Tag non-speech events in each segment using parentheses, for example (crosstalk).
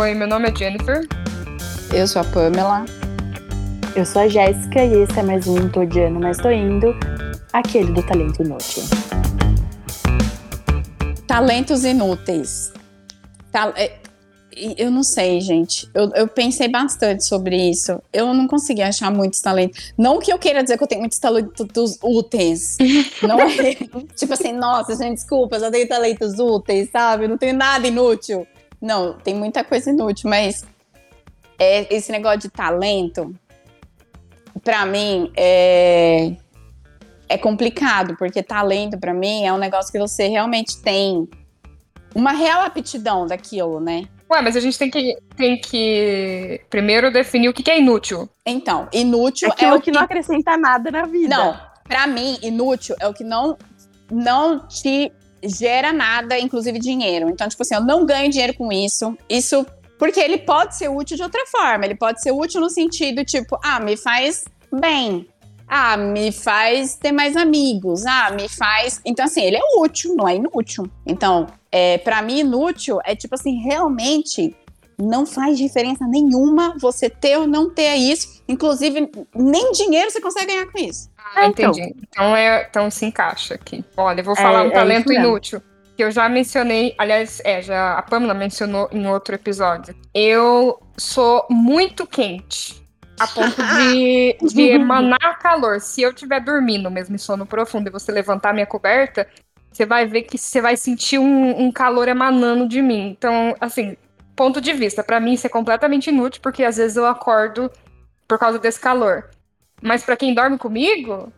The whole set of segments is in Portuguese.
Oi, meu nome é Jennifer. Eu sou a Pamela. Eu sou a Jéssica e esse é mais um Tô Odiando, mas tô indo, aquele do talento inútil. Talentos inúteis. Tal- é, Eu não sei, gente. Eu, eu pensei bastante sobre isso. Eu não consegui achar muitos talentos. Não que eu queira dizer que eu tenho muitos talentos úteis. (laughs) Não é. tipo assim, nossa, gente, desculpa, eu só tenho talentos úteis, sabe? Eu não tenho nada inútil. Não, tem muita coisa inútil, mas é, esse negócio de talento, pra mim, é, é complicado, porque talento, pra mim, é um negócio que você realmente tem uma real aptidão daquilo, né? Ué, mas a gente tem que, tem que primeiro definir o que que é inútil. Então, inútil Aquilo é o que não acrescenta nada na vida. Não, pra mim, inútil é o que não, não te gera nada, inclusive dinheiro. Então, tipo assim, eu não ganho dinheiro com isso. Isso porque ele pode ser útil de outra forma. Ele pode ser útil no sentido, tipo, ah, me faz bem. Ah, me faz ter mais amigos. Ah, me faz. Então, assim, ele é útil, não é inútil. Então, é, para mim, inútil é tipo assim, realmente não faz diferença nenhuma você ter ou não ter isso. Inclusive, nem dinheiro você consegue ganhar com isso. Ah, É, então. entendi. Então, é, então se encaixa aqui. Olha, eu vou falar É, um é talento mesmo. inútil. Que eu já mencionei, aliás, é, já a Pamela mencionou em outro episódio. Eu sou muito quente. A ponto de, (laughs) de emanar calor. Se eu estiver dormindo mesmo em sono profundo e você levantar minha coberta, você vai ver que você vai sentir um, um calor emanando de mim. Então, assim, ponto de vista. Pra mim isso é completamente inútil, porque às vezes eu acordo por causa desse calor. Mas pra quem dorme comigo,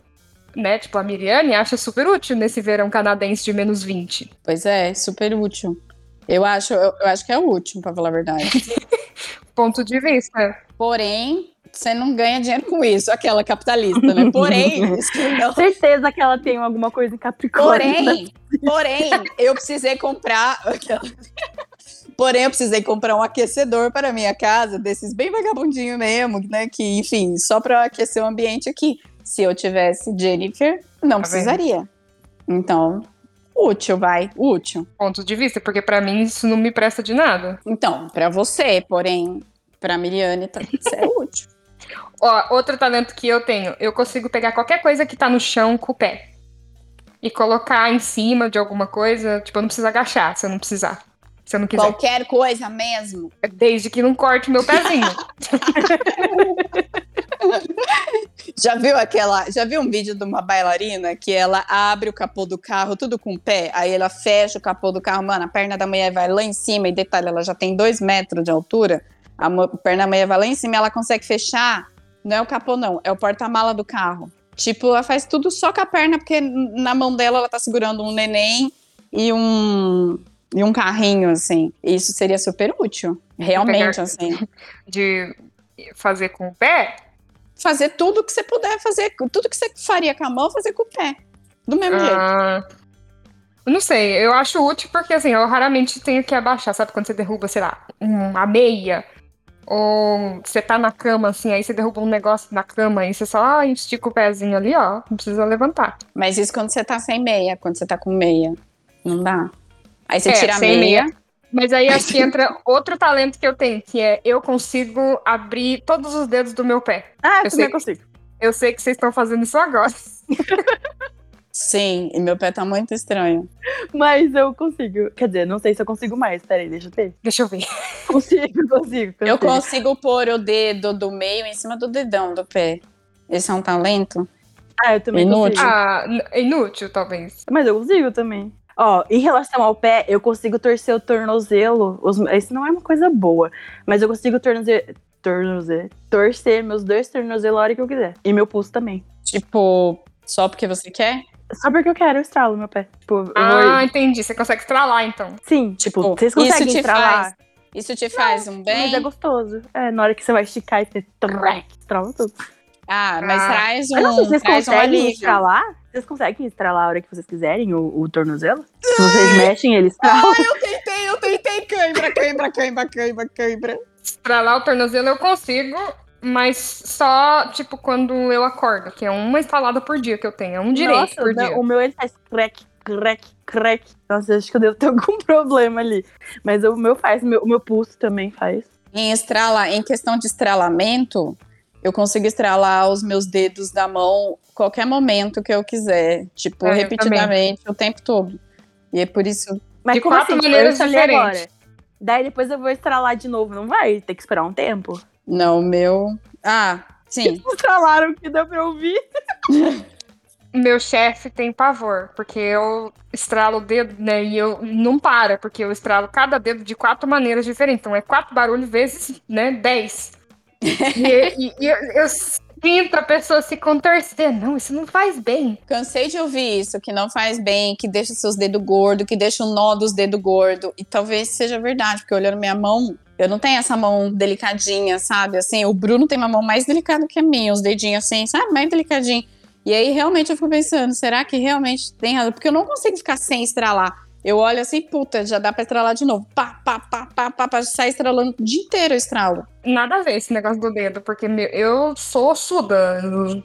né, tipo a Miriane, acha super útil nesse verão canadense de menos 20. Pois é, super útil. Eu acho, eu, eu acho que é útil, pra falar a verdade. (laughs) Ponto de vista. Porém, você não ganha dinheiro com isso, aquela capitalista, né? Porém, (laughs) isso não- Certeza que ela tem alguma coisa em Capricórnio. porém, porém, eu precisei comprar. aquela- (laughs) Porém, eu precisei comprar um aquecedor para a minha casa, desses bem vagabundinho mesmo, né? Que, enfim, só para aquecer o ambiente aqui. Se eu tivesse Jennifer, não Tá precisaria. Então, útil, vai, útil. Ponto de vista, porque pra mim isso não me presta de nada. Então, para você, porém, para Miriane, tá, isso é útil. (laughs) (laughs) Ó, outro talento que eu tenho, eu consigo pegar qualquer coisa que tá no chão com o pé. E colocar em cima de alguma coisa, tipo, eu não preciso agachar se eu não precisar. Se eu não quiser. Qualquer coisa mesmo. Desde que não corte meu pezinho. (laughs) Já viu aquela. Já viu um vídeo de uma bailarina que ela abre o capô do carro, tudo com o pé, aí ela fecha o capô do carro, mano, a perna da mulher vai lá em cima, e detalhe, ela já tem dois metros de altura, a perna da mulher vai lá em cima e ela consegue fechar. Não é o capô, não, é o porta-mala do carro. Tipo, ela faz tudo só com a perna, porque na mão dela ela tá segurando um neném e um. E um carrinho, assim. Isso seria super útil. Realmente, assim. (laughs) De fazer com o pé. fazer tudo que você puder fazer, tudo que você faria com a mão, fazer com o pé. Do mesmo jeito. Ah, eu não sei, eu acho útil porque assim, eu raramente tenho que abaixar, sabe? Quando você derruba, sei lá, uma meia. Ou você tá na cama, assim, aí você derruba um negócio na cama e você só ah, estica o pezinho ali, ó. Não precisa levantar. Mas isso quando você tá sem meia, quando você tá com meia. Não dá. Aí você É, tira a sem meia. Mas aí acho que entra (laughs) outro talento que eu tenho, que é eu consigo abrir todos os dedos do meu pé. Ah, Eu também consigo. Eu sei que vocês estão fazendo isso agora. (laughs) Sim, e meu pé tá muito estranho. Mas eu consigo. Quer dizer, não sei se eu consigo mais. Peraí, deixa eu ter. Deixa eu ver. (laughs) Consigo, consigo. Eu consigo. consigo pôr o dedo do meio em cima do dedão do pé. Esse é um talento? Ah, eu também Inútil. consigo. Ah, é inútil, talvez. Mas eu consigo também. Ó, em relação ao pé, eu consigo torcer o tornozelo. Os, isso não é uma coisa boa. Mas eu consigo tornoze, tornoze, torcer meus dois tornozelos a hora que eu quiser. E meu pulso também. Tipo, só porque você quer? Só porque eu quero, eu estralo meu pé. Tipo, eu Ah, vou... entendi. Você consegue estralar, então. Sim, tipo, Tipo, vocês isso conseguem te estralar. faz Isso te faz um Mas bem? é gostoso. É, na hora que você vai esticar e você trac, estrala tudo. Ah, mas Ah. traz Eu não sei se um, vocês um conseguem alívio. estralar. Vocês conseguem estralar a hora que vocês quiserem o, o tornozelo? Se vocês mexem, ele estrala. Eu tentei, eu tentei. Cãibra, cãibra, cãibra, cãibra, cãibra. Estralar o tornozelo eu consigo, mas só, tipo, quando eu acordo, que é uma estalada por dia que eu tenho. É um direito Nossa, por não, dia. o meu ele faz crack, crack, crack. Nossa, acho que eu devo ter algum (laughs) problema ali. Mas o meu faz, o meu, o meu pulso também faz. Em estrala, em questão de estralamento, eu consigo estralar os meus dedos da mão qualquer momento que eu quiser, tipo, É, repetidamente, o tempo todo. E é por isso. Mas De como quatro assim? maneiras diferentes. agora. Daí depois eu vou estralar de novo. Não vai ter que esperar um tempo? Não, o meu. Ah, sim. (laughs) Estralaram que deu pra ouvir. (laughs) Meu chefe tem pavor, porque eu estralo o dedo, né? E eu não para, porque eu estralo cada dedo de quatro maneiras diferentes. Então é quatro barulhos vezes, né, dez. (laughs) e e- e eu, eu sinto a pessoa se contorcer. Não, isso não faz bem. Cansei de ouvir isso, que não faz bem, que deixa seus dedos gordos, que deixa o nó dos dedos gordos. E talvez seja verdade, porque olhando minha mão, eu não tenho essa mão delicadinha, sabe? Assim, o Bruno tem uma mão mais delicada que a minha, os dedinhos assim, sabe? Mais delicadinho. E aí realmente eu fico pensando, será que realmente tem razão? Porque eu não consigo ficar sem estralar. Eu olho assim, puta, já dá pra estralar de novo. Pá, pá, pá, pá, pá, pá, sai estralando o dia inteiro eu estralo. Nada a ver esse negócio do dedo, porque meu, eu sou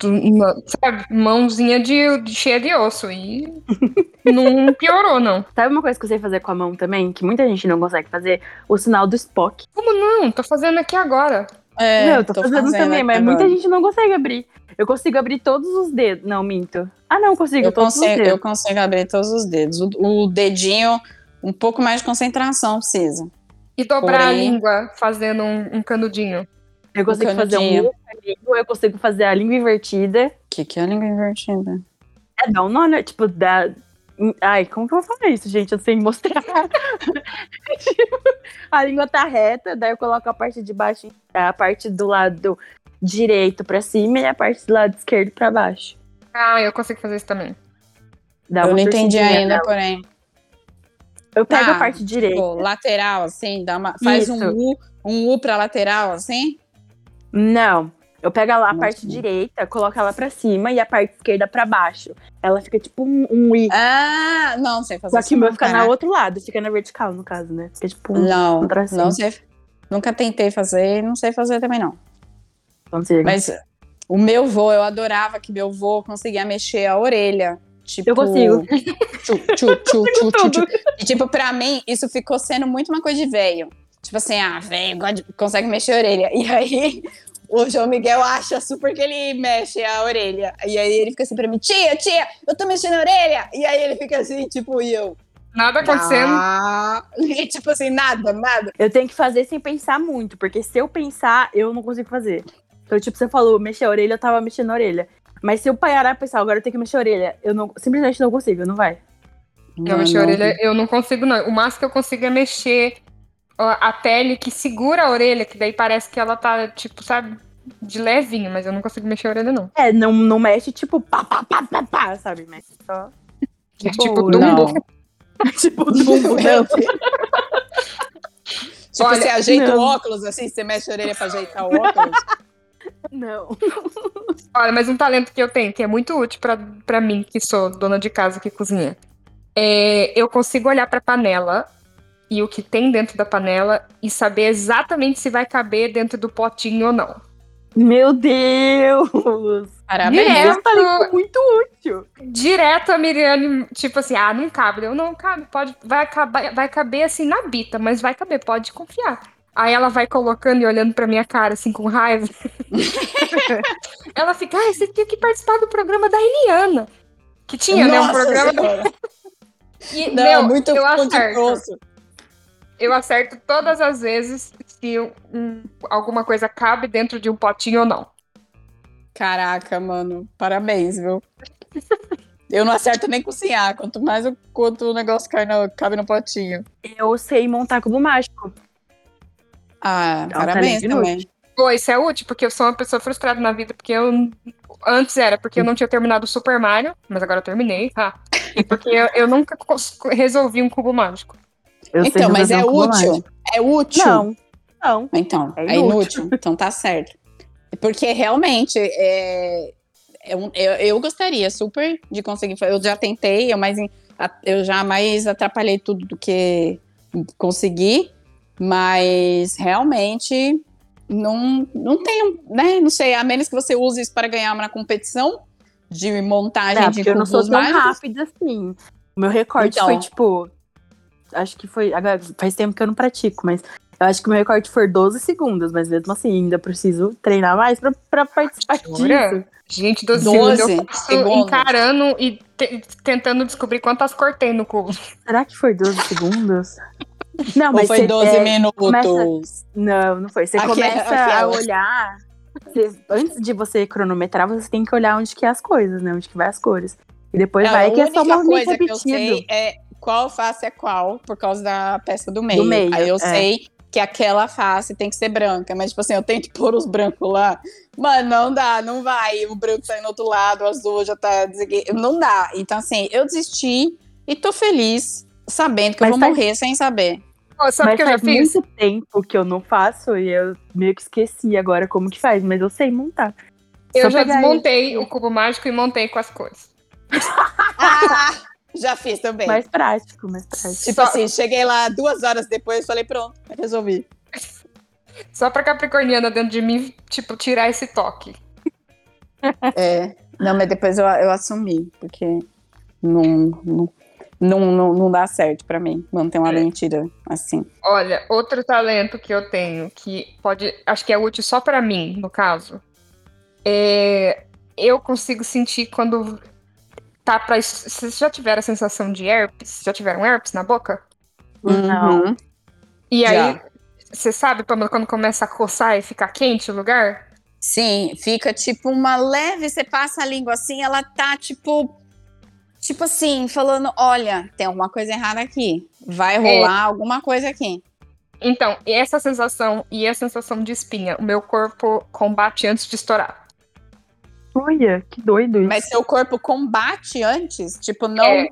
uma- sabe? Mãozinha de, de- cheia de osso. E (laughs) não piorou, não. Sabe uma coisa que eu sei fazer com a mão também? Que muita gente não consegue fazer? O sinal do Spock. Como não? Tô fazendo aqui agora. É, não, eu tô, fazendo, também, aqui mas agora. muita gente não consegue abrir. Eu consigo abrir todos os dedos. Não, minto. Ah, não, consigo, Eu todos os consigo, dedos. eu consigo abrir todos os dedos. O, o dedinho, um pouco mais de concentração precisa. E dobrar a Porém- língua fazendo um, um canudinho. Eu consigo fazer um canudinho. U com a língua, eu consigo fazer a língua invertida. O que, que é a língua invertida? É, dá um nó, né? Tipo, dá. Ai, como que eu vou falar isso, gente? Eu sei mostrar. (laughs) Tipo, a língua tá reta, daí eu coloco a parte de baixo, a parte do lado direito pra cima e a parte do lado esquerdo pra baixo. Ah, eu consigo fazer isso também. Dá eu uma não entendi ainda, porém. Eu pego Tá, a parte direita. Tipo, lateral, assim, dá uma, faz um Isso. U, um U pra lateral, assim? Não. Eu pego lá a Nossa. parte direita, coloco ela pra cima e a parte esquerda pra baixo. Ela fica tipo um, um I. Ah, não sei fazer Só que o meu fica cara. no outro lado, fica na vertical, no caso, né? Fica tipo um, Não, um não sei. Nunca tentei fazer e não sei fazer também, não. Consigo. Mas o meu vô, eu adorava que meu vô conseguia mexer a orelha. Tipo, Eu consigo. Tchu, tchu, tchu, (laughs) tchu, tchu, tchu. E, tipo, pra mim, isso ficou sendo muito uma coisa de velho. Tipo assim, ah, velho, consegue mexer a orelha. E aí, o João Miguel acha super que ele mexe a orelha. E aí ele fica assim pra mim, tia, tia, eu tô mexendo a orelha. E aí ele fica assim, tipo, e eu. Nada acontecendo. Ah. (laughs) E, tipo assim, nada, nada. Eu tenho que fazer sem pensar muito, porque se eu pensar, eu não consigo fazer. Então, tipo, você falou, mexer a orelha, eu tava mexendo a orelha. Mas se eu parar e pensar, agora eu tenho que mexer a orelha, eu não, simplesmente não consigo, não vai. Eu mexer a orelha, eu não consigo, não. O máximo que eu consigo é mexer a pele que segura a orelha, que daí parece que ela tá, tipo, sabe, de levinho, mas eu não consigo mexer a orelha, não. É, não, não mexe tipo pá, pá, pá, pá, pá, sabe? Mexe só. É tipo não. Dumbo. (laughs) tipo Dumbo, não. (laughs) Tipo, Olha, você ajeita não. o óculos, assim, você mexe a orelha pra ajeitar o óculos. Não. (laughs) Olha, mas um talento que eu tenho, que é muito útil pra, pra mim, que sou dona de casa que cozinha. É, eu consigo olhar pra panela e o que tem dentro da panela e saber exatamente se vai caber dentro do potinho ou não. Meu Deus! Parabéns. Direto. É um talento muito útil. Direto a Miriane, tipo assim, ah, não cabe. Eu não cabe, pode, vai acabar, vai caber assim na bita, mas vai caber, pode confiar. Aí ela vai colocando e olhando pra minha cara assim com raiva. (laughs) ela fica, ah, você tinha que participar do programa da Eliana. Que tinha, né? Um Nossa programa. Senhora. (laughs) E, Não, meu, muito eu acerto. grosso. Eu acerto todas as vezes se um- alguma coisa cabe dentro de um potinho ou não. Caraca, mano. Parabéns, viu? Eu não acerto nem cozinhar, quanto mais o, quanto o negócio cai no, cabe no potinho. Eu sei montar cubo mágico. Ah, É um parabéns também. Pô, isso é útil, porque eu sou uma pessoa frustrada na vida, porque eu. Antes era porque eu não tinha terminado o Super Mario, mas agora eu terminei. Ah. E porque eu, eu nunca resolvi um cubo mágico. Eu Então, mas é um útil. mágico. É útil. Não, não. Então, É é inútil. Então tá certo. Porque realmente é, é um- eu, eu gostaria super de conseguir. Eu já tentei, eu, mais, eu já mais atrapalhei tudo do que consegui, mas realmente não, não tenho, né? Não sei, a menos que você use isso para ganhar uma competição de montagem É, de eu não sou tão mágicos. rápida assim. O meu recorde Então. foi, tipo. Acho que foi. Agora, faz tempo que eu não pratico, mas eu acho que o meu recorde foi 12 segundos, mas mesmo assim, ainda preciso treinar mais pra, pra participar Jura? disso. Gente, 12, 12 segundos eu segundos. encarando e te- tentando descobrir quantas cor tem no cubo. Será que foi 12 segundos? Não, Ou mas foi você- 12 é, minutos? começa- Não, não foi. Você Aquela- começa a olhar. você- antes de você cronometrar, você tem que olhar onde que é as coisas, né? Onde que vai as cores. E depois Não, vai que é só um movimento coisa que eu repetido. sei é qual face é qual, por causa da peça do meio. meio, Aí eu é. sei que aquela face tem que ser branca, mas tipo assim, eu tento (laughs) pôr os brancos lá. Mano, não dá, não vai. O branco sai no outro lado, o azul já tá. Não dá. Então, assim, eu desisti e tô feliz sabendo que eu Mas vou faz- morrer sem saber. Ó, sabe Mas que eu já faz fiz? muito tempo que eu não faço e eu meio que esqueci agora como que faz, mas eu sei montar. Eu Só já desmontei o cubo mágico e montei com as cores. (laughs) Ah, já fiz também. Mais prático, mais prático. tipo Só- assim, cheguei lá duas horas depois falei, pronto, resolvi. (laughs) Só pra Capricorniana dentro de mim, tipo, tirar esse toque. É. Não, mas depois eu, eu assumi, porque não, não, não, não, não dá certo pra mim manter uma É. mentira assim. Olha, outro talento que eu tenho, que pode. Acho que é útil só pra mim, no caso. É. Eu consigo sentir quando tá pra. Vocês já tiveram a sensação de herpes? Já tiveram herpes na boca? Não. Uhum. E Já. aí, você sabe, Pamela, quando começa a coçar e ficar quente o lugar? Sim, fica tipo uma leve, você passa a língua assim, ela tá tipo. Tipo assim, falando: olha, tem alguma coisa errada aqui. Vai rolar alguma coisa aqui. Então, essa sensação e a sensação de espinha, o meu corpo combate antes de estourar. Olha, que doido isso. Mas seu corpo combate antes? Tipo, não. É,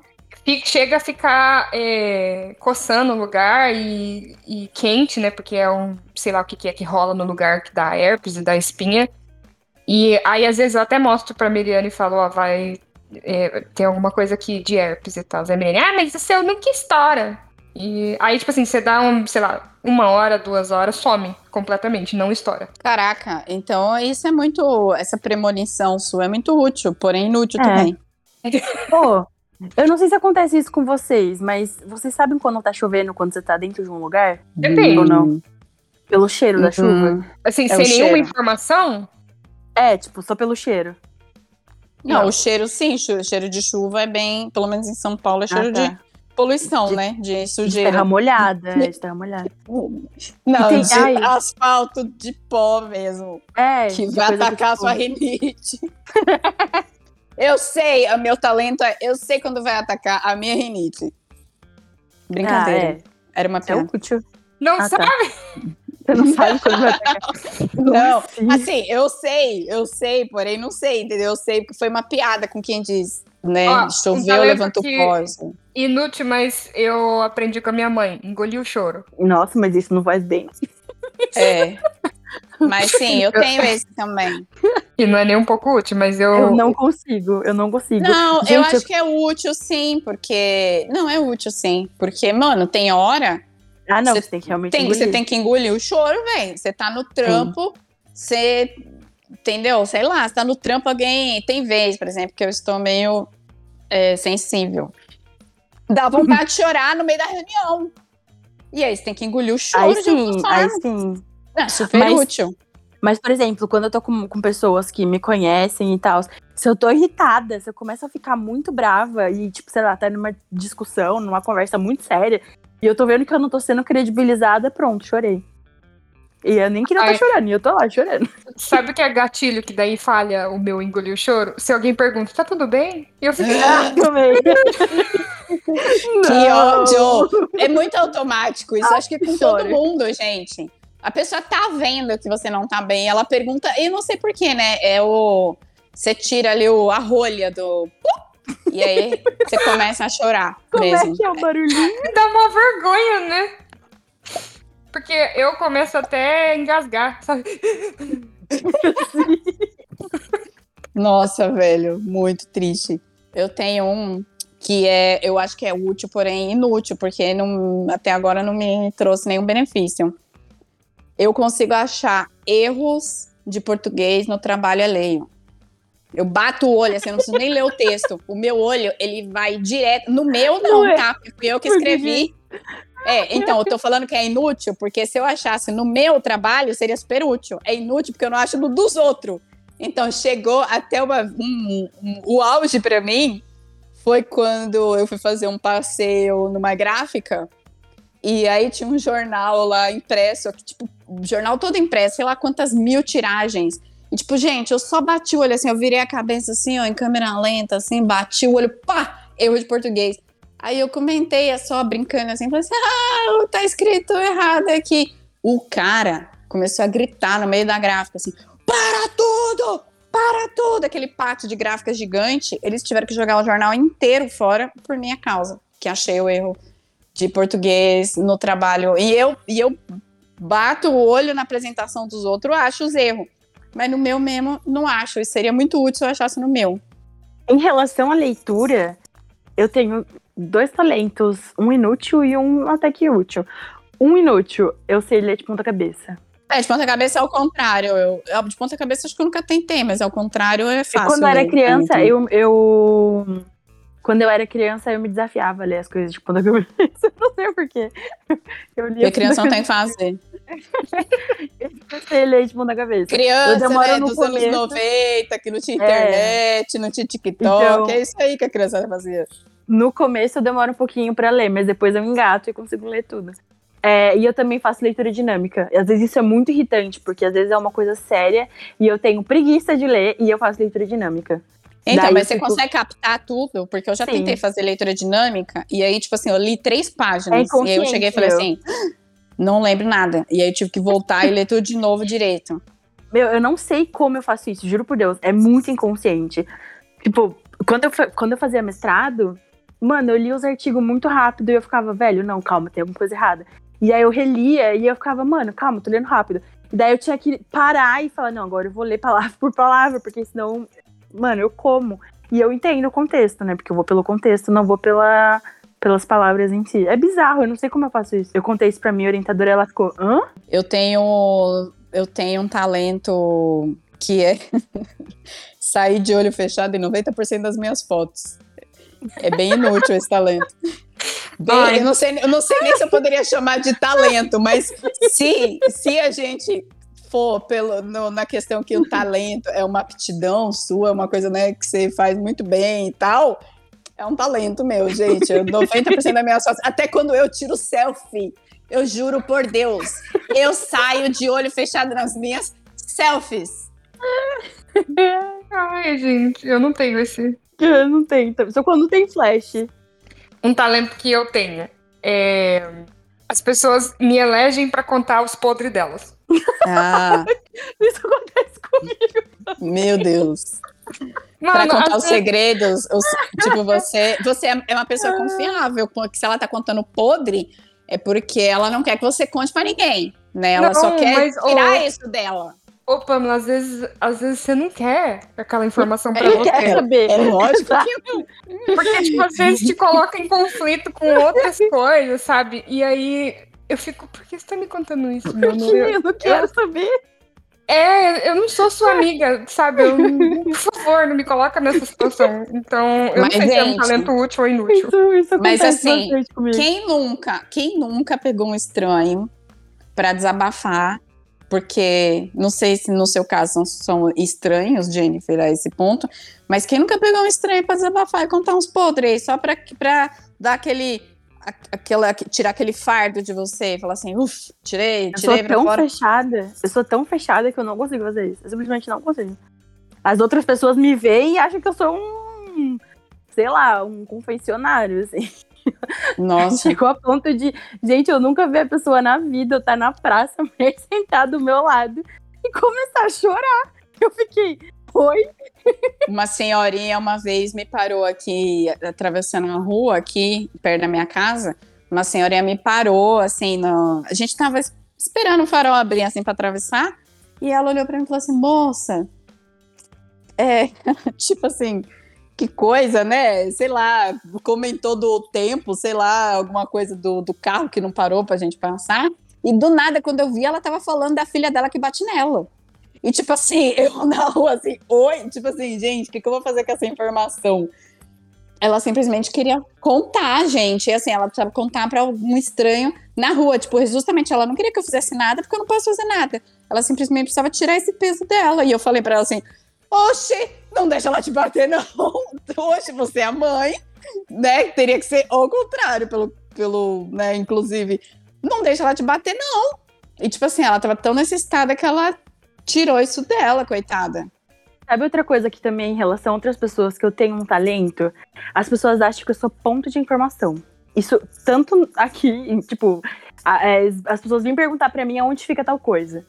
chega a ficar é, coçando o lugar e, e quente, né? Porque é um, sei lá o que, que é que rola no lugar que dá herpes e dá espinha. E aí, às vezes, eu até mostro pra Miriane e falo, ó, vai. É, tem alguma coisa aqui de herpes e tal. Aí a ah, mas o seu nunca estoura. E aí, tipo assim, você dá um, sei lá, uma hora, duas horas, some completamente, não estoura. Caraca, então isso é muito. Essa premonição sua é muito útil, porém inútil É. também. (laughs) Pô, eu não sei se acontece isso com vocês, mas vocês sabem quando tá chovendo, quando você tá dentro de um lugar? Depende. Ou não? Pelo cheiro da chuva? Uhum. Assim, É sem nenhuma cheiro. informação, É, tipo, só pelo cheiro. Não, Não. o cheiro sim, o cheiro de chuva é bem, pelo menos em São Paulo, é cheiro Ah, tá. de poluição, De- né? De De sujeira. terra molhada, é, de terra molhada. Não, tem- de ai. asfalto de pó mesmo. É, Que de vai atacar a sua rinite. (laughs) eu sei, o meu talento é. Eu sei quando vai atacar a minha rinite. Brincadeira. Ah, Era uma é. É piada. útil. não Ah, sabe. tá. Você não sabe quando vai atacar. Não, assim? assim, eu sei, eu sei, porém não sei, entendeu? Eu sei porque foi uma piada com quem diz, né? Ó, Choveu, talento levantou assim. Inútil, mas eu aprendi com a minha mãe. Engoli o choro. Nossa, mas isso não faz bem. (laughs) É. Mas sim, eu tenho esse também. E não é nem um pouco útil, mas eu. Eu não consigo, eu não consigo. Não, eu Gente, acho que é útil sim, porque. Não, é útil sim. Porque, mano, tem hora. Ah, não, Você você tem que realmente Tem, você engolir. tem que engolir o choro, velho. Você tá no trampo, você. Entendeu? Sei lá, você tá no trampo, alguém. Tem vez, por exemplo, que eu estou meio é, sensível. Dá vontade de chorar no meio da reunião. E aí você tem que engolir o choro Aí de sim, alguma aí sim. É super Mas- útil. Mas, por exemplo, quando eu tô com, com pessoas que me conhecem e tal, se eu tô irritada, se eu começo a ficar muito brava e, tipo, sei lá, tá numa discussão, numa conversa muito séria, e eu tô vendo que eu não tô sendo credibilizada, pronto, chorei. E eu nem queria estar chorando, e eu tô lá chorando. Sabe o que é gatilho que daí falha o meu engolir o choro? Se alguém pergunta, tá tudo bem? E eu fico. Ah, (laughs) também. (laughs) Que ódio! É muito automático isso. Acho que com todo chora. mundo, gente. A pessoa tá vendo que você não tá bem. Ela pergunta, e eu não sei porquê, né? É o. Você tira ali o, a rolha do. E aí você começa a chorar Como mesmo. é que é o barulhinho? Me (laughs) dá uma vergonha, né? Porque eu começo até a engasgar, sabe? Nossa, velho, muito triste. Eu tenho um que é, eu acho que é útil, porém inútil, porque não, até agora não me trouxe nenhum benefício. Eu consigo achar erros de português no trabalho alheio. Eu bato o olho, assim, eu não preciso nem ler o texto. O meu olho, ele vai direto. No meu, não, Não é. tá? Fui eu que escrevi. É, então, eu tô falando que é inútil, porque se eu achasse no meu trabalho, seria super útil. É inútil porque eu não acho no dos outros. Então, chegou até uma, um- um- o auge pra mim foi quando eu fui fazer um passeio numa gráfica e aí tinha um jornal lá impresso, tipo, jornal todo impresso, sei lá quantas mil tiragens. E, tipo, gente, eu só bati o olho assim, eu virei a cabeça assim, ó, em câmera lenta, assim, bati o olho, pá, erro de português. Aí eu comentei, só brincando assim, falei assim, ah, tá escrito errado aqui. O cara começou a gritar no meio da gráfica, assim, para tudo! Para tudo! Aquele pátio de gráficas gigante, eles tiveram que jogar o jornal inteiro fora por minha causa, que achei o erro de português no trabalho. E eu, e eu bato o olho na apresentação dos outros, acho os erros. Mas no meu mesmo, não acho. E seria muito útil se eu achasse no meu. Em relação à leitura, eu tenho dois talentos, um inútil e um até que útil. Um inútil, eu sei ler de ponta cabeça. É, de ponta cabeça é o contrário. Eu, eu- de ponta cabeça acho que eu nunca tentei, mas ao contrário é E fácil. quando eu era criança, eu, eu. Quando eu era criança, eu me desafiava a ler as coisas de ponta (laughs) cabeça. não sei porquê. Eu lia Porque criança não tem que fazer. (laughs) Eu sei ler de ponta cabeça. Criança, Eu né, no dos anos começo. 90, que não tinha É. internet, não tinha TikTok. Então- É isso aí que a criança fazia. No começo eu demoro um pouquinho pra ler, mas depois eu engato e consigo ler tudo. É, e eu também faço leitura dinâmica. E às vezes isso é muito irritante, porque às vezes é uma coisa séria e eu tenho preguiça de ler e eu faço leitura dinâmica. Então, Daí mas você fico- consegue captar tudo? Porque eu já Sim. tentei fazer leitura dinâmica, e aí, tipo assim, eu li três É páginas. e aí eu cheguei e falei assim, não lembro nada. E aí eu tive que voltar e ler tudo de novo direito. Meu, eu não sei como eu faço isso, juro por Deus. É muito inconsciente. Tipo, quando eu, quando eu fazia mestrado, mano, eu li os artigos muito rápido e eu ficava, velho, não, calma, tem alguma coisa errada. E aí eu relia e eu ficava, mano, calma, tô lendo rápido. E daí eu tinha que parar e falar, não, agora eu vou ler palavra (laughs) por palavra, porque senão, mano, eu como. E eu entendo o contexto, né? Porque eu vou pelo contexto, não vou pela, pelas palavras em si. É bizarro, eu não sei como eu faço isso. Eu contei isso pra minha orientadora, ela ficou, hã? Eu tenho, eu tenho um talento que é (laughs) sair de olho fechado em 90% das minhas fotos. É bem inútil esse talento. Bem, Ai. eu, não sei, eu não sei nem se eu poderia chamar de talento, mas se, se a gente for pelo, no- na questão que o talento é uma aptidão sua, uma coisa né, que você faz muito bem e tal, é um talento meu, gente. Eu- 90% das minhas fotos, até quando eu tiro selfie, eu juro por Deus, eu saio de olho fechado nas minhas selfies. Ai, gente, eu não tenho esse. Eu não tenho. Só quando tem flash. Um talento que eu tenho é. As pessoas me elegem pra contar os podres delas. Ah, (laughs) Isso acontece comigo. meu Deus. Pra Mano, contar às os segredos, os- tipo, você, você é é uma pessoa confiável, porque se ela tá contando podre, é porque ela não quer que você conte pra ninguém, né? Ela só Não, quer mas, tirar ô- isso dela. Ô, Pamela, às vezes, às vezes você não quer aquela informação pra Ele você. quer saber. É lógico que (laughs) Porque, tipo, às vezes te coloca em conflito com outras coisas, sabe? E aí eu fico, por que você tá me contando isso, meu amor? Eu- Eu não quero saber. É, eu não sou sua amiga, sabe? Eu por favor, não me coloca nessa situação. Então, eu Mas, não sei se é um gente, talento útil ou inútil. Isso, isso Mas, assim. Quem nunca, quem nunca pegou um estranho pra desabafar? Porque não sei se no seu caso são, são estranhos, Jennifer, a esse ponto, mas quem nunca pegou um estranho pra desabafar e contar uns podres só pra, pra dar aquele, aquela, tirar aquele fardo de você e falar assim, uff, tirei, Eu tirei sou pra tão fora. fechada. Eu sou tão fechada que eu não consigo fazer isso. Eu simplesmente não consigo. As outras pessoas me veem e acham que eu sou um. Sei lá, um confessionário, assim. Nossa, (laughs) Chegou a ponto de. Gente, eu nunca vi a pessoa na vida, eu tá na praça, a (laughs) mulher sentar do meu lado e começar a chorar. Eu fiquei. Oi? uma senhorinha uma vez me parou aqui, atravessando uma rua aqui, perto da minha casa. Uma senhorinha me parou, assim, no... a gente tava es- esperando o farol abrir, assim, pra atravessar. E ela olhou pra mim e falou assim, moça, é, (laughs) tipo assim, que coisa, né? Sei lá, comentou do tempo, sei lá, alguma coisa do, do carro que não parou pra gente passar. E do nada, quando eu vi, ela tava falando da filha dela que bate nela. E tipo assim, (laughs) eu na rua assim, oi, tipo assim, gente, o que, que eu vou fazer com essa informação? Ela simplesmente queria contar, gente. E assim, ela precisava contar para algum estranho na rua. Tipo, justamente ela não queria que eu fizesse nada, porque eu não posso fazer nada. Ela simplesmente precisava tirar esse peso dela. E eu falei para ela assim: Oxe, não deixa ela te bater, não. (laughs) Oxe, você é a mãe, né? Teria que ser ao contrário, pelo, pelo, né? Inclusive, não deixa ela te bater, não. E tipo assim, ela tava tão necessitada que ela tirou isso dela, coitada. Sabe outra coisa que também, em relação a outras pessoas, que eu tenho um talento? As pessoas acham que eu sou ponto de informação. Isso, tanto aqui, tipo, é, as pessoas vêm perguntar pra mim aonde fica tal coisa.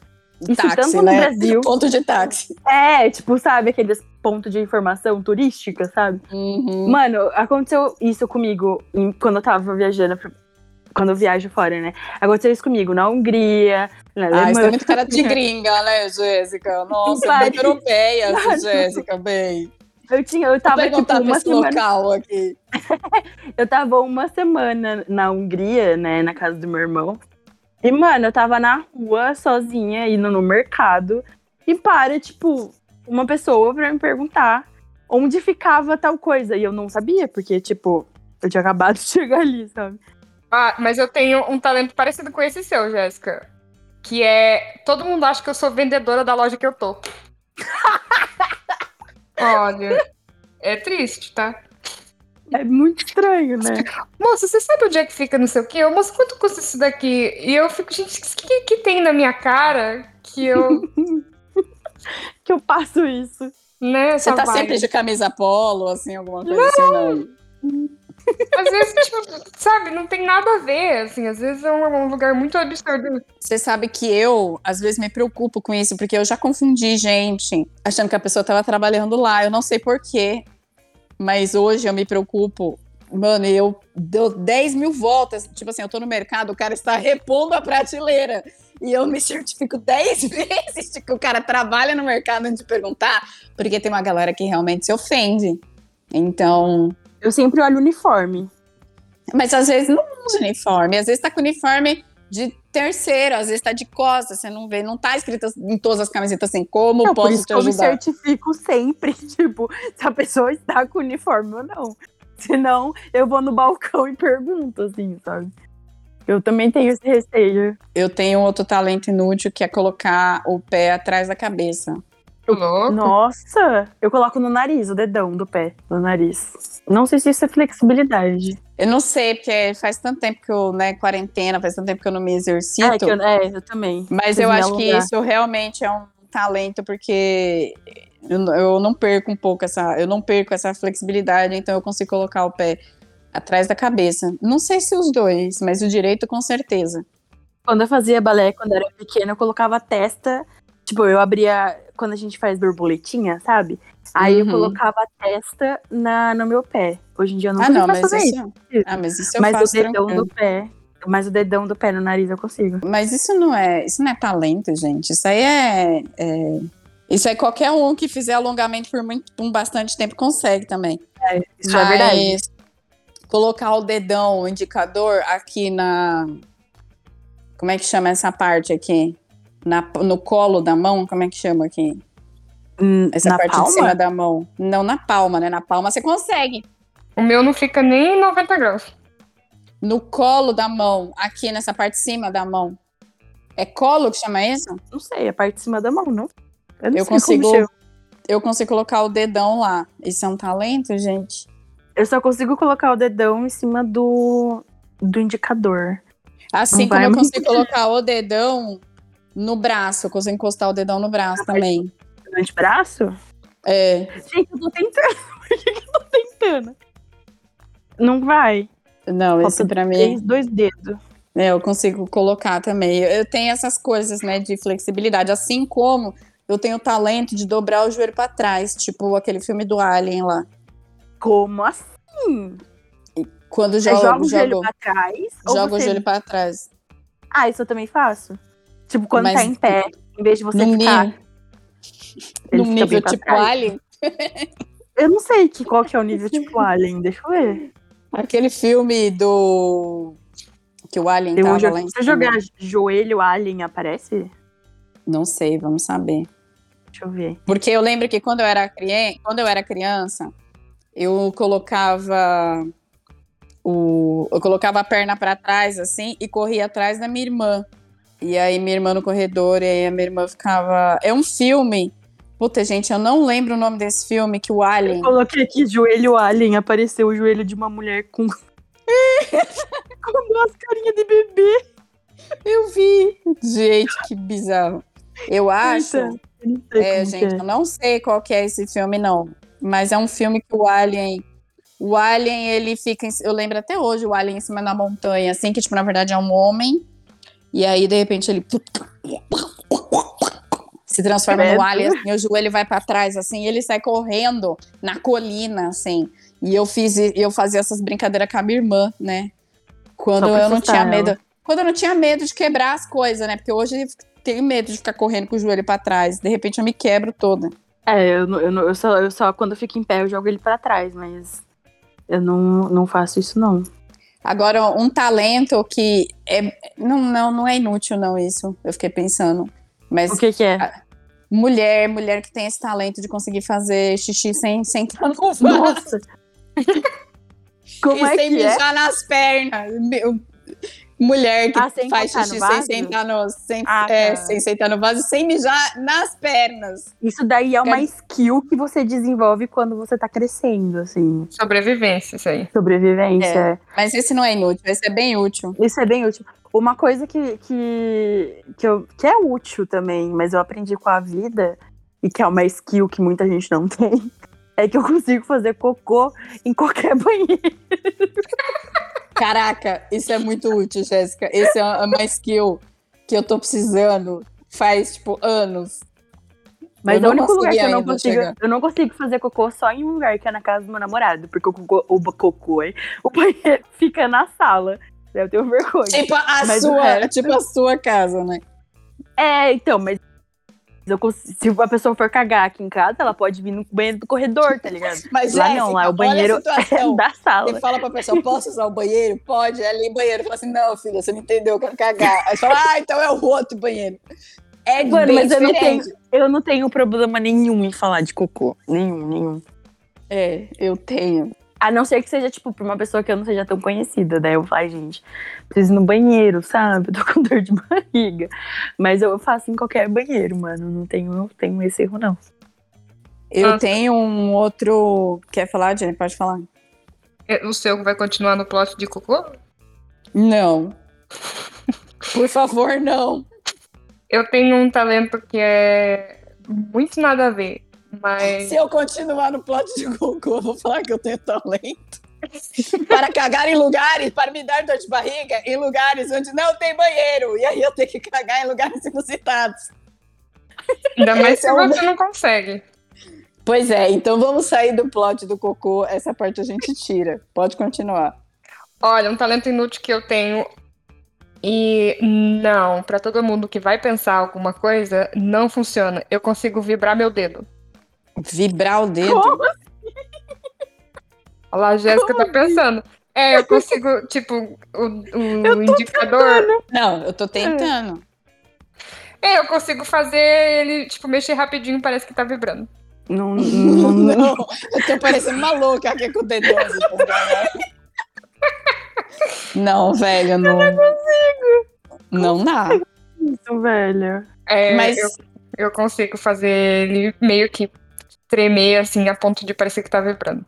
Isso táxi, tanto no né? Brasil. (laughs) Ponto de táxi. É, tipo, sabe, aqueles pontos de informação turística, sabe? Uhum. Mano, aconteceu isso comigo em- quando eu tava viajando, pra- quando eu viajo fora, né? Aconteceu isso comigo na Hungria, na Ah, Alemanha. tem muito cara de (laughs) gringa, né, Jéssica? Nossa, Vai. muito europeia. (laughs) Jéssica, bem. Eu tinha, eu Vou tava tipo perguntar pra uma semana. local aqui. (laughs) Eu tava uma semana na Hungria, né, na casa do meu irmão. E, mano, eu tava na rua sozinha, indo no mercado. E para, tipo, uma pessoa pra me perguntar onde ficava tal coisa. E eu não sabia, porque, tipo, eu tinha acabado de chegar ali, sabe? Ah, mas eu tenho um talento parecido com esse seu, Jéssica. Que é. Todo mundo acha que eu sou vendedora da loja que eu tô. (laughs) Olha. É triste, tá? É muito estranho, né? Moça, você sabe onde é que fica não sei o quê? Eu, Moça, quanto custa isso daqui? E eu fico, gente, o que, que tem na minha cara que eu. (laughs) que eu passo isso. Né, Você tá sempre de camisa polo, assim, alguma coisa assim, não? Às vezes, tipo, sabe, não tem nada a ver, assim. Às vezes é um, um lugar muito absurdo. Você sabe que eu, às vezes, me preocupo com isso, porque eu já confundi gente, achando que a pessoa tava trabalhando lá. Eu não sei porquê, mas hoje eu me preocupo. Mano, eu dou 10 mil voltas. Tipo assim, eu tô no mercado, o cara está repondo a prateleira. E eu me certifico 10 (laughs) vezes de que o cara trabalha no mercado antes de perguntar, porque tem uma galera que realmente se ofende. Então, Eu sempre olho o uniforme. mas às vezes não usa uniforme, às vezes tá com uniforme de terceiro, às vezes tá de costas, você não vê, não tá escrito em todas as camisetas assim, como Não, por posso isso te que eu me ajudar? certifico sempre, (laughs) tipo, se a pessoa está com uniforme ou não. Senão, eu vou no balcão e pergunto, assim, sabe? Eu também tenho esse receio. Eu tenho outro talento inútil que é colocar o pé atrás da cabeça. Louco. Nossa! Eu coloco no nariz, o dedão do pé, no nariz. Não sei se isso é flexibilidade. Eu não sei, porque faz tanto tempo que eu, né, quarentena, faz tanto tempo que eu não me exercito. É, eu, é, eu também. Mas eu acho que isso realmente é um talento, porque eu, eu não perco um pouco essa. Eu não perco essa flexibilidade, então eu consigo colocar o pé atrás da cabeça. Não sei se os dois, mas o direito com certeza. Quando eu fazia balé, quando eu era pequena, eu colocava a testa. Tipo, eu abria. Quando a gente faz borboletinha, sabe? Aí eu Uhum. colocava a testa na, no meu pé. Hoje em dia eu não ah, consigo não, mais mas fazer isso. isso. Ah, mas isso eu Mas o faço dedão tranquilo. do pé. Mas o dedão do pé no nariz eu consigo. Mas isso não é, isso não é talento, gente. Isso aí é, é- isso aí qualquer um que fizer alongamento por muito, um bastante tempo consegue também. Isso é verdade. Mas Colocar o dedão, o indicador aqui na. Como é que chama essa parte aqui? Na, no colo da mão, como é que chama aqui? Hum, Essa na parte palma? de cima da mão. Não na palma, né? Na palma você consegue. O meu não fica nem em 90 graus. No colo da mão, aqui nessa parte de cima da mão. É colo que chama isso? Não sei, a parte de cima da mão, não. Eu, não Eu consigo. Eu consigo colocar o dedão lá. Isso é um talento, gente? Eu só consigo colocar o dedão em cima do, do indicador. Assim Não como eu consigo colocar o dedão no braço. Eu consigo encostar o dedão no braço também. No antebraço? É. Gente, eu tô tentando. (laughs) Por que, eu tô tentando? Não vai. Não, esse Falta pra mim. Três, dois dedos. É, eu consigo colocar também. Eu, tenho essas coisas, né, de flexibilidade. Assim como eu tenho o talento de dobrar o joelho pra trás, tipo aquele filme do Alien lá. Como assim? Quando Você jogo, joga o joelho pra trás? ou jogo o joelho pra trás. Ah, isso eu também faço. Tipo, quando Mas- tá em pé, em vez de você Num ficar. nível, num fica nível tipo trás. Alien. Eu não sei que, qual que é o nível tipo Alien, deixa eu ver. Aquele filme do. Que o Alien Eu tava jo- lá em Se jogar joelho Alien, aparece? Não sei, vamos saber. Deixa eu ver. Porque eu lembro que quando eu era, cri... quando eu era criança, eu colocava o... eu colocava a perna para trás assim e corria atrás da minha irmã. E aí minha irmã no corredor, e aí a minha irmã ficava. É um filme. Puta, gente, eu não lembro o nome desse filme que o Alien. Eu coloquei aqui joelho alien, apareceu o joelho de uma mulher com. (laughs) com duas carinhas de bebê. Eu vi. Gente, que bizarro. Eu acho. Eita, eu É, gente, é. eu não sei qual que é esse filme, não. Mas é um filme que o Alien. O Alien, ele fica. Eu lembro até hoje o Alien em cima da montanha, assim, que, tipo, na verdade é um homem. E aí, de repente, ele. Se transforma Credo. no Alien, assim, o joelho vai pra trás, assim, e ele sai correndo na colina, assim. E eu fiz, eu fazia essas brincadeiras com a minha irmã, né? Quando eu não tinha ela. medo. Quando eu não tinha medo de quebrar as coisas, né? Porque hoje eu tenho medo de ficar correndo com o joelho pra trás. De repente eu me quebro toda. É, eu, eu, eu só, eu só quando eu fico em pé eu jogo ele pra trás, mas eu não, não faço isso não. Agora, um talento que é. Não, não, não é inútil, não, isso. Eu fiquei pensando. Mas O que que é? mulher, mulher que tem esse talento de conseguir fazer xixi sem sentar no vaso. Nossa! Como e é sem que é? mijar nas pernas. Mulher que Ah, sem faz xixi no sem vaso? sentar no. Sem, Ah, é, tá. sem sentar no vaso e sem mijar nas pernas. Isso daí é uma skill que você desenvolve quando você tá crescendo, assim. Sobrevivência, isso aí. Sobrevivência. É. Mas esse não é inútil, esse é bem útil. Isso é bem útil. Uma coisa que, que, que, eu, que é útil também, mas eu aprendi com a vida, e que é uma skill que muita gente não (laughs) tem, é que eu consigo fazer cocô em qualquer (laughs) banheiro. Caraca, isso é muito útil, Jéssica. Esse é uma skill que eu tô precisando faz, tipo, anos. Mas é o único lugar que eu não consigo. chegar. Eu não consigo fazer cocô só em um lugar, que é na casa do meu namorado. Porque o cocô, o cocô, hein? O banheiro (laughs) fica na sala. Eu tenho vergonha. Tipo a Mas sua, resto- tipo a sua casa, né? É, então, mas. Eu cons- se a pessoa for cagar aqui em casa, ela pode vir no banheiro do corredor, tá ligado? (laughs) Mas Lá Jéssica, não, lá é o banheiro (laughs) da sala. Você fala pra pessoa, posso usar o banheiro? Pode, é ali o banheiro. Fala assim, não, filha, você não entendeu, eu quero cagar. Aí você fala, ah, então é o outro banheiro. É Mano, mas eu não diferente. Eu não tenho problema nenhum em falar de cocô. Nenhum, nenhum. É, eu tenho. A não ser que seja, tipo, pra uma pessoa que eu não seja tão conhecida. Daí eu falo, "Ai, gente, preciso ir no banheiro, sabe? Eu (laughs) tô com dor de barriga. Mas eu faço em qualquer banheiro, mano. Não tenho, não tenho esse erro, não. Eu Ah. tenho um outro. Quer falar, Jenny? Pode falar. É, O seu vai continuar no plot de cocô? Não. (laughs) Por favor, não. Eu tenho um talento que é muito nada a ver, mas. Se eu continuar no plot de cocô, eu vou falar que eu tenho talento. para cagar em lugares, para me dar dor de barriga em lugares onde não tem banheiro. E aí eu tenho que cagar em lugares inusitados. Ainda mais se é um- você não consegue. Pois é, então vamos sair do plot do cocô. Essa parte a gente tira. Pode continuar. Olha, um talento inútil que eu tenho. E não, pra todo mundo que vai pensar alguma coisa, não funciona. Eu consigo vibrar meu dedo. Vibrar o dedo. Como? Olha lá, a Jéssica tá pensando. É, eu consigo, tipo, o, o (laughs) indicador. Não, eu tô tentando. É, eu consigo fazer ele, tipo, mexer rapidinho, parece que tá vibrando. Não, (laughs) Não, não, não. eu tô parecendo uma louca aqui com o dedão. assim, Não, velho, não. Eu não consigo. Não dá. Isso, velho. É, Mas eu, eu consigo fazer ele meio que tremer, assim, a ponto de parecer que tá vibrando.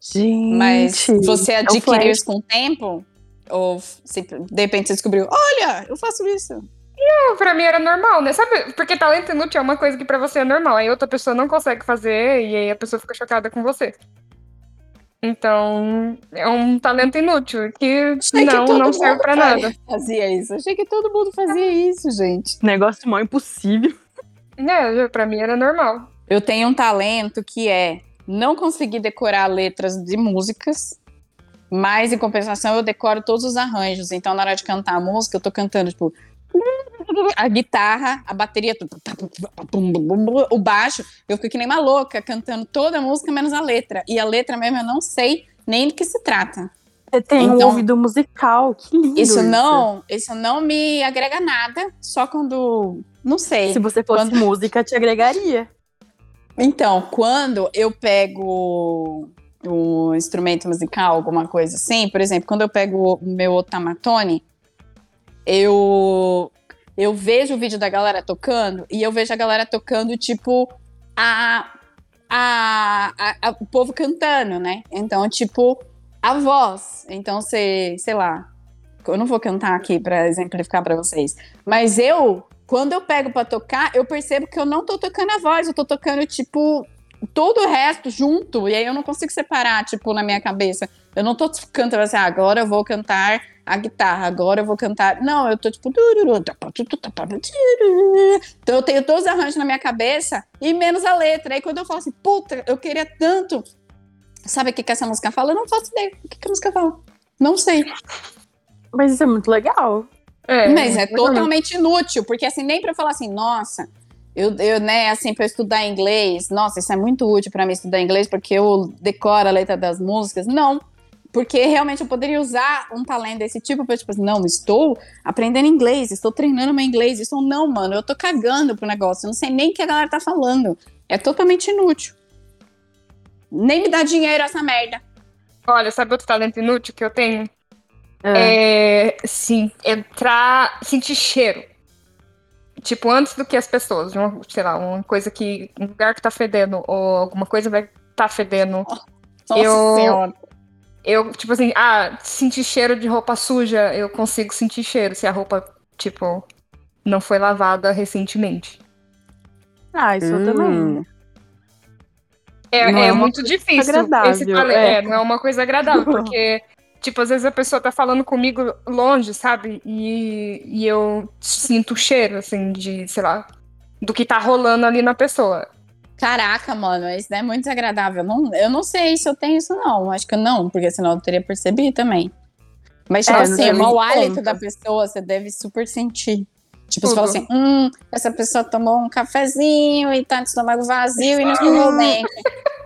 Gente. Mas você é adquiriu isso com o tempo? Ou se- de repente você descobriu, olha, eu faço isso. Não, pra mim era normal, né? Sabe? Porque talento inútil é uma coisa que pra você é normal. Aí outra pessoa não consegue fazer e aí a pessoa fica chocada com você. Então, é um talento inútil que Achei que não, todo não serve pra faria- nada. (laughs) Fazia isso. Achei que todo mundo fazia isso, gente. Negócio mal impossível. É, pra mim era normal. Eu tenho um talento que é não conseguir decorar letras de músicas, mas em compensação eu decoro todos os arranjos. Então, na hora de cantar a música, eu tô cantando, tipo, a guitarra, a bateria, o baixo, eu fico que nem uma louca cantando toda a música menos a letra. E a letra mesmo eu não sei nem do que se trata. Você tem um Então- ouvido musical, que lindo. Isso não, isso não me agrega nada, só quando, não sei. Se você fosse Quando- música, te agregaria. Então, quando eu pego o instrumento musical, alguma coisa assim, por exemplo, quando eu pego o meu otamatone, eu eu vejo o vídeo da galera tocando e eu vejo a galera tocando tipo a, a, a- a- o povo cantando, né? Então, tipo, a voz. Então, você, sei lá, eu não vou cantar aqui para exemplificar para vocês, mas eu quando eu pego pra tocar, eu percebo que eu não tô tocando a voz, eu tô tocando, tipo, todo o resto junto. E aí eu não consigo separar, tipo, na minha cabeça. Eu não tô cantando assim, ah, agora eu vou cantar a guitarra, agora eu vou cantar. Não, eu tô tipo. Então eu tenho todos os arranjos na minha cabeça e menos a letra. Aí quando eu falo assim, puta, eu queria tanto. Sabe o que, que essa música fala? Eu não faço ideia. O que, que a música fala? Não sei. Mas isso é muito legal. É, Mas é totalmente inútil, porque assim, nem pra falar assim, nossa, eu, eu né, assim, pra eu estudar inglês, nossa, isso é muito útil pra mim estudar inglês, porque eu decoro a letra das músicas. Não. Porque realmente eu poderia usar um talento desse tipo pra, tipo assim, não, estou aprendendo inglês, estou treinando meu inglês. Isso não, mano, eu tô cagando pro negócio, eu não sei nem o que a galera tá falando. É totalmente inútil. Nem me dá dinheiro essa merda. Olha, sabe outro talento inútil que eu tenho? É. É, sim, entrar, sentir cheiro. Tipo, antes do que as pessoas. Uma, sei lá, uma coisa que. Um lugar que tá fedendo, ou alguma coisa vai tá fedendo. Nossa Eu- senhora. Eu, tipo assim, ah, sentir cheiro de roupa suja, eu consigo sentir cheiro se a roupa, tipo, não foi lavada recentemente. Ah, isso eu também. É, é é muito difícil. esse é. é, não é uma coisa agradável, (laughs) porque, tipo, às vezes a pessoa tá falando comigo longe, sabe? E, e eu sinto o cheiro, assim, de, sei lá, do que tá rolando ali na pessoa. Caraca, mano, isso é muito desagradável. Não, eu não sei se eu tenho isso, não. Acho que não, porque senão eu teria percebido também. Mas, tipo É, assim, o mau hálito conta. da pessoa, você deve super sentir. Tipo, você Tudo. fala assim, hum, essa pessoa tomou um cafezinho e tá de estômago vazio e não (laughs) escovou o dente.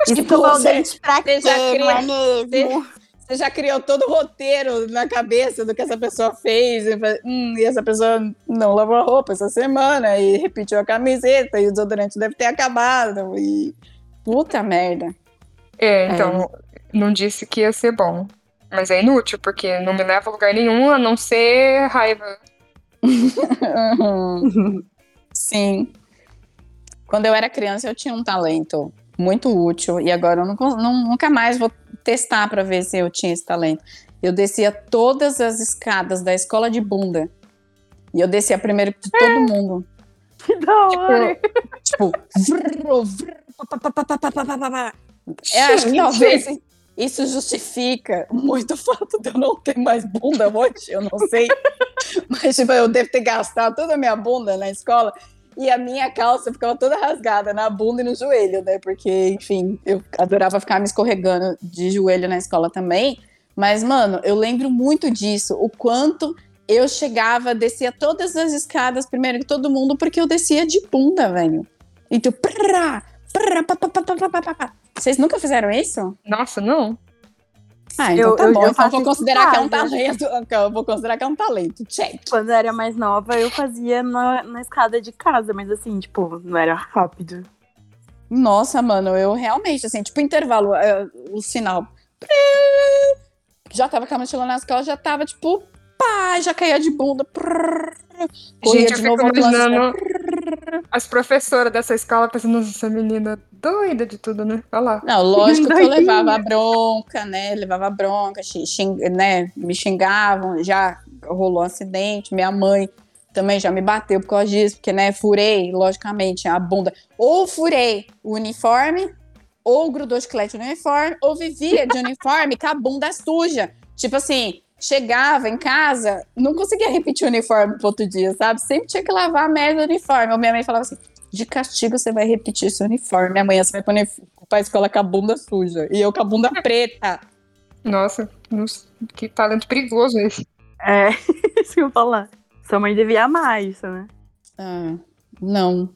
E Tipo, escovar o você- dente pra você quê, não é mesmo? Você já criou todo o roteiro na cabeça do que essa pessoa fez. E, hum, e essa pessoa não lavou a roupa essa semana e repetiu a camiseta e o desodorante deve ter acabado. E... Puta merda. É, então, não disse que ia ser bom. Mas é inútil, porque não me leva a lugar nenhum, a não ser raiva. (laughs) Sim. Quando eu era criança, eu tinha um talento muito útil. E agora eu não, não, nunca mais vou testar para ver se eu tinha esse talento. Eu descia todas as escadas da escola de bunda. E eu descia primeiro que de todo é. mundo. Que da tipo, hora! Tipo, (laughs) tipo vrr, Eu acho que talvez isso justifica muito o fato de eu não ter mais bunda hoje, eu não sei. (laughs) Mas, tipo, eu devo ter gastado toda a minha bunda na escola e a minha calça ficava toda rasgada na bunda e no joelho, né? Porque, enfim, eu adorava ficar me escorregando de joelho na escola também. Mas, mano, eu lembro muito disso, o quanto eu chegava, descia todas as escadas primeiro que todo mundo, porque eu descia de bunda, velho. Então, prá, prá, pá, pá, pá, pá, pá, pá, pá. Vocês nunca fizeram isso? Nossa, não. Ah, então Eu- tá eu- bom. eu então vou considerar que é um talento. (laughs) Eu vou considerar que é um talento. Check. Quando eu era mais nova, eu fazia na, na escada de casa, mas assim, tipo, não era rápido. Nossa, mano, eu realmente, assim, tipo, intervalo, é, o sinal. Já tava com a mochila na escola, já tava, tipo, pá, já caía de bunda. Gente, eu fico imaginando as professoras dessa escola pensando, nossa, essa menina doida de tudo, né? Lá. Não, lógico que eu (laughs) levava bronca, né? Levava bronca, xing- né? Me xingavam, já rolou um acidente, minha mãe também já me bateu por causa disso, porque, né, furei, logicamente, a bunda. Ou furei o uniforme, ou grudou chiclete no uniforme, ou vivia de uniforme com a bunda suja. Tipo assim, chegava em casa, não conseguia repetir o uniforme pro outro dia, sabe? Sempre tinha que lavar a merda do uniforme. Ou minha mãe falava assim, de castigo você vai repetir esse uniforme. Amanhã você vai uni- pra escola com a bunda suja. E eu com a bunda preta. Nossa, que talento perigoso esse. É, (laughs) isso que eu falar. Sua mãe devia amar isso, né? Ah, não.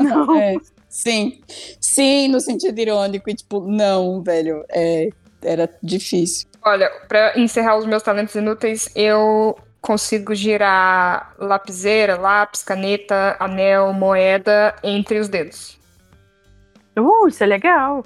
Não. (laughs) É, sim. Sim, no sentido irônico. E tipo, não, velho. É, era difícil. Olha, pra encerrar os meus talentos inúteis, eu consigo girar lapiseira, lápis, caneta, anel, moeda entre os dedos. Uh, isso é legal.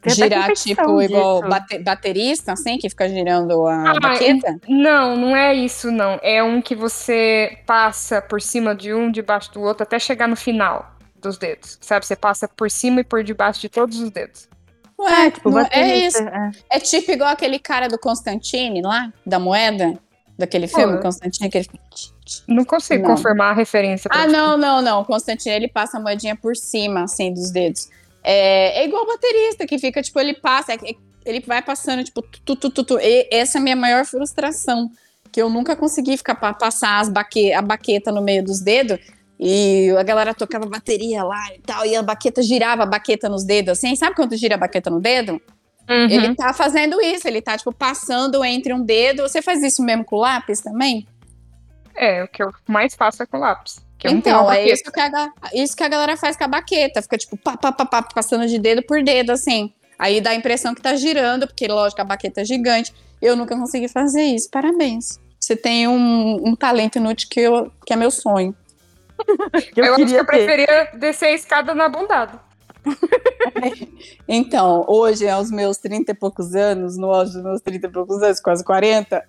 Tem Girar, tipo, igual disso. bate- baterista, assim, que fica girando a Ah, baqueta? Não, não é isso, não. É um que você passa por cima de um, debaixo do outro, até chegar no final dos dedos. Sabe? Você passa por cima e por debaixo de todos os dedos. Ué, Tipo, não- é baterista, isso. é. É tipo igual aquele cara do Constantine lá, da moeda, daquele filme, Pô. Constantine, que ele fica... tch, tch. Não consigo Não. confirmar a referência. Ah, não, não, não. Constantine, ele passa a moedinha por cima, assim, dos dedos. É, é igual o baterista, que fica, tipo, ele passa, é- é- ele vai passando, tipo, tu, tu, tu, tu. E essa é a minha maior frustração, que eu nunca consegui ficar passar as baque, a baqueta no meio dos dedos, e a galera tocava bateria lá e tal, e a baqueta girava a baqueta nos dedos, assim. Sabe quando gira a baqueta no dedo? Uhum. Ele tá fazendo isso, ele tá, tipo, passando entre um dedo. Você faz isso mesmo com o lápis também? É, o que eu mais faço é com lápis. Então, é isso que, a, isso que a galera faz com a baqueta. Fica, tipo, pá, pá, pá, pá, passando de dedo por dedo, assim. Aí dá a impressão que tá girando, porque, lógico, a baqueta é gigante. Eu nunca consegui fazer isso. Parabéns. Você tem um, um talento inútil que, eu, que é meu sonho. Que (laughs) eu, Eu, acho que queria eu ter. preferia descer a escada na bundada. (laughs) Então, hoje, aos meus 30 e poucos anos, no auge dos meus 30 e poucos anos, quase 40,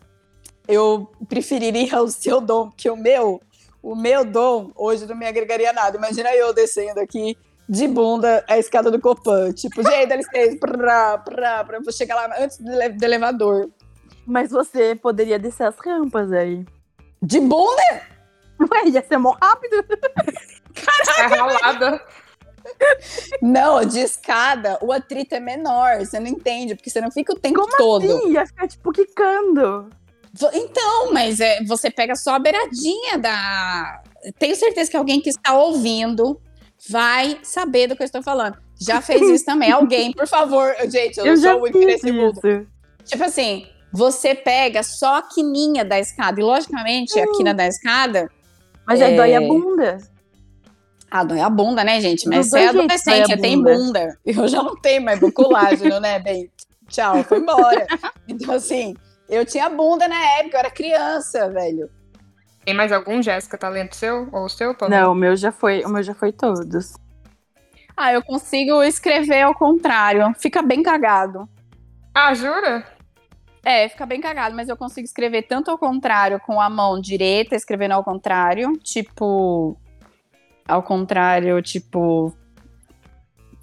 eu preferiria o seu dom, porque o meu, o meu dom hoje não me agregaria nada. Imagina eu descendo aqui de bunda a escada do Copan, tipo, gente, dá licença, prá, prá, prá, vou chegar lá antes do, do elevador. Mas você poderia descer as rampas aí. De bunda? (laughs) Ué, ia ser mó rápido. (laughs) É ralada. Não, de escada, o atrito é menor, você não entende, porque você não fica o tempo todo. Sim, ia ficar tipo quicando. Então, mas é, você pega só a beiradinha da. Tenho certeza que alguém que está ouvindo vai saber do que eu estou falando. Já (laughs) fez isso também. Alguém, por favor. Gente, eu, Eu, sou já muito fiz nesse mundo. Tipo assim, você pega só a quininha da escada. E, logicamente, a quina da escada. Mas aí É. dói a bunda. Ah, dói a bunda, né, gente? Mas você é adolescente, você tem bunda. bunda. Eu já não tenho mais colágeno, né, bem? Tchau, foi embora. Então, assim, eu tinha bunda na época, eu era criança, velho. Tem mais algum, Jéssica, talento seu? Ou o seu, Paulo? Não, o meu já foi, o meu já foi todos. Ah, eu consigo escrever ao contrário. Fica bem cagado. Ah, jura? É, fica bem cagado, mas eu consigo escrever tanto ao contrário com a mão direita, escrevendo ao contrário, tipo. Ao contrário, tipo.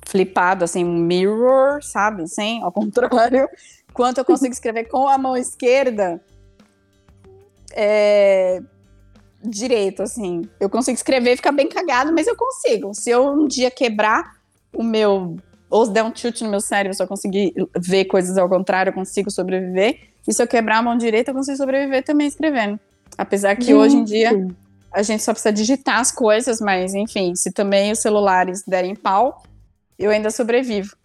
Flipado, assim, mirror, sabe? Assim, ao contrário. (laughs) Quanto eu consigo escrever com a mão esquerda. É. Direito, assim. Eu consigo escrever, fica bem cagado, mas eu consigo. Se eu um dia quebrar o meu ou der um chute no meu cérebro, eu conseguir ver coisas ao contrário, eu consigo sobreviver. E se eu quebrar a mão direita, eu consigo sobreviver também escrevendo. Apesar que hoje em dia a gente só precisa digitar as coisas, mas enfim, se também os celulares derem pau, eu ainda sobrevivo.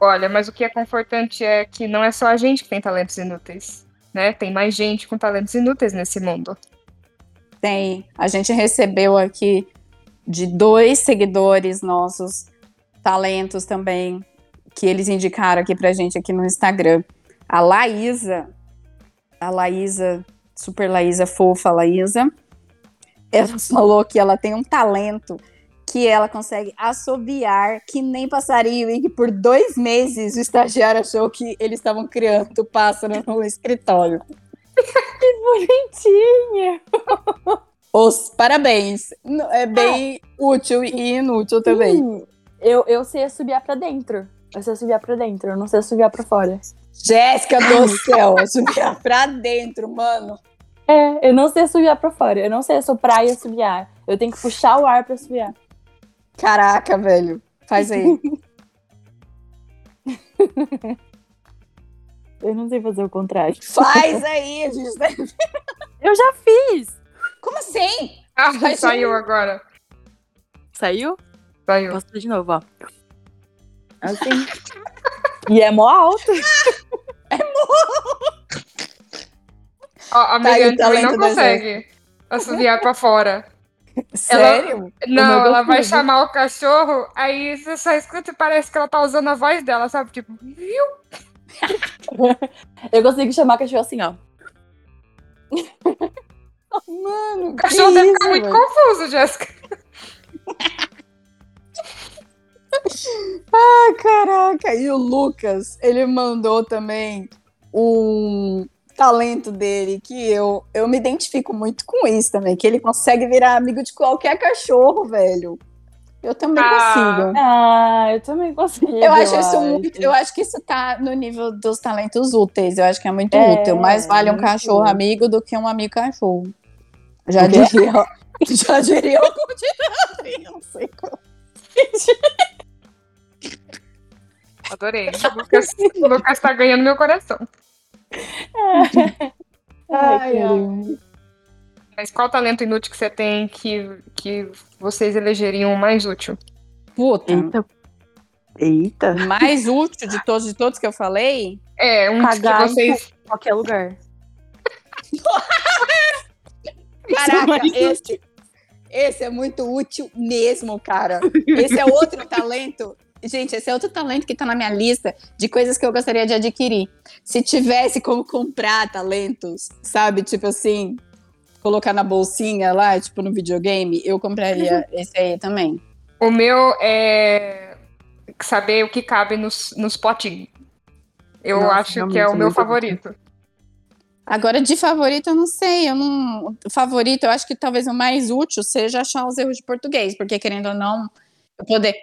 Olha, mas o que é confortante é que não é só a gente que tem talentos inúteis, né? Tem mais gente com talentos inúteis nesse mundo. Tem. A gente recebeu aqui de dois seguidores nossos talentos também, que eles indicaram aqui pra gente aqui no Instagram. A Laísa, a Laísa, super Laísa, fofa Laísa, ela falou que ela tem um talento que ela consegue assobiar que nem passarinho e que por dois meses o estagiário achou que eles estavam criando pássaro no escritório. (laughs) Bonitinha. (laughs) Os parabéns. É bem útil e inútil também. Sim, eu, eu sei assobiar pra dentro. Eu sei assobiar pra dentro, eu não sei assobiar pra fora. Jéssica do céu, assobiar pra dentro, mano. É, eu não sei assobiar pra fora. Eu não sei assoprar e assobiar. Eu tenho que puxar o ar pra assobiar. Caraca, velho. Faz aí. (laughs) Eu não sei fazer o contrário. Faz aí, a gente. tá- Eu já fiz! Como assim? Ah, Faz saiu agora. Saiu? Saiu. Posso fazer de novo, ó. Assim. e é mó alto. (laughs) Ó, a Tá também não consegue assoviar pra fora. Sério? Não, meu ela vai chamar o cachorro, aí você só escuta e parece que ela tá usando a voz dela, sabe? Tipo, viu? (laughs) Eu consigo chamar cachorro assim, ó. (laughs) Mano, O cachorro deve ficar muito confuso, Jéssica. (laughs) Ah, caraca, e o Lucas, ele mandou também um talento dele que eu, eu me identifico muito com isso também, que ele consegue virar amigo de qualquer cachorro, velho. Eu também Ah. consigo. Ah, eu também consigo. Eu acho isso muito, eu acho que isso tá no nível dos talentos úteis. Eu acho que é muito É, útil. Mais vale um cachorro útil. amigo do que um amigo cachorro. Já diria, (laughs) já diria o continuador, (laughs) não sei como. Adorei. O (laughs) Lucas, o Lucas tá ganhando meu coração. (laughs) Ai. Mas qual talento inútil que você tem que, que vocês elegeriam mais útil? Puta, Eita. Eita. mais (laughs) útil de todos, de todos que eu falei, É, um Cagar que vocês. em qualquer lugar. (laughs) Caraca, esse, esse é muito útil mesmo, cara. Esse é outro talento. Gente, esse é outro talento que tá na minha lista de coisas que eu gostaria de adquirir. Se tivesse como comprar talentos, sabe? Tipo assim, colocar na bolsinha lá, tipo no videogame, eu compraria esse aí também. O meu é saber o que cabe nos, nos potinhos. Eu Nossa, acho que é o meu muito favorito. Agora, de favorito, eu não sei. Eu não... Favorito, eu acho que talvez o mais útil seja achar os erros de português, porque querendo ou não, eu, poder...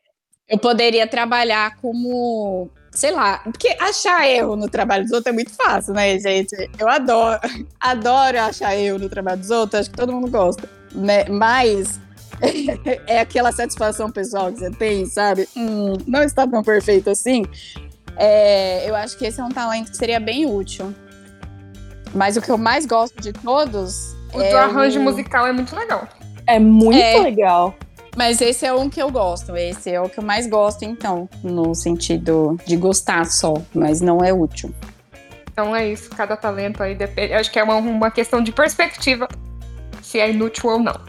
eu poderia trabalhar como. Sei lá, porque achar erro no trabalho dos outros é muito fácil, né, gente? Eu adoro, (laughs) adoro achar erro no trabalho dos outros, acho que todo mundo gosta, né? Mas (laughs) é aquela satisfação pessoal que você tem, sabe? Hum, não está tão perfeito assim. É, eu acho que esse é um talento que seria bem útil. Mas o que eu mais gosto de todos. O é do arranjo o- musical é muito legal. É muito É. legal. Mas esse é um que eu gosto. Esse é o que eu mais gosto, então. No sentido de gostar só. Mas não é útil. Então é isso, cada talento aí depende. Acho que é uma, uma questão de perspectiva se é inútil ou não.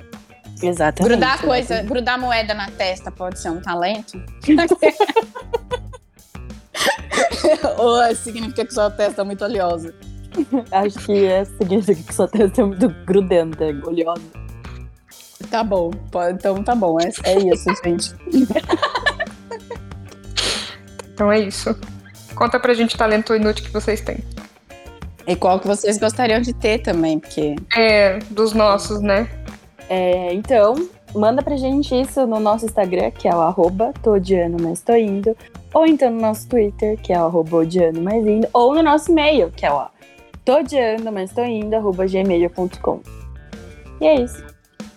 Exatamente. Grudar coisa, grudar moeda na testa pode ser um talento? (laughs) Ou significa que sua testa é muito oleosa? Acho que é significa que sua testa é muito grudenta, oleosa. Tá bom, pode- então tá bom. É, é isso, gente. (laughs) Então é isso. Conta pra gente o talento inútil que vocês têm. E qual que vocês gostariam de ter também, porque É, dos nossos, né? É, então, manda pra gente isso no nosso Instagram, que é o arroba todiano, mas tô indo. Ou então no nosso Twitter, que é o arroba odiano, mais indo. Ou no nosso e-mail, que é o todiano, mas tô indo, arroba gmail.com. E é isso.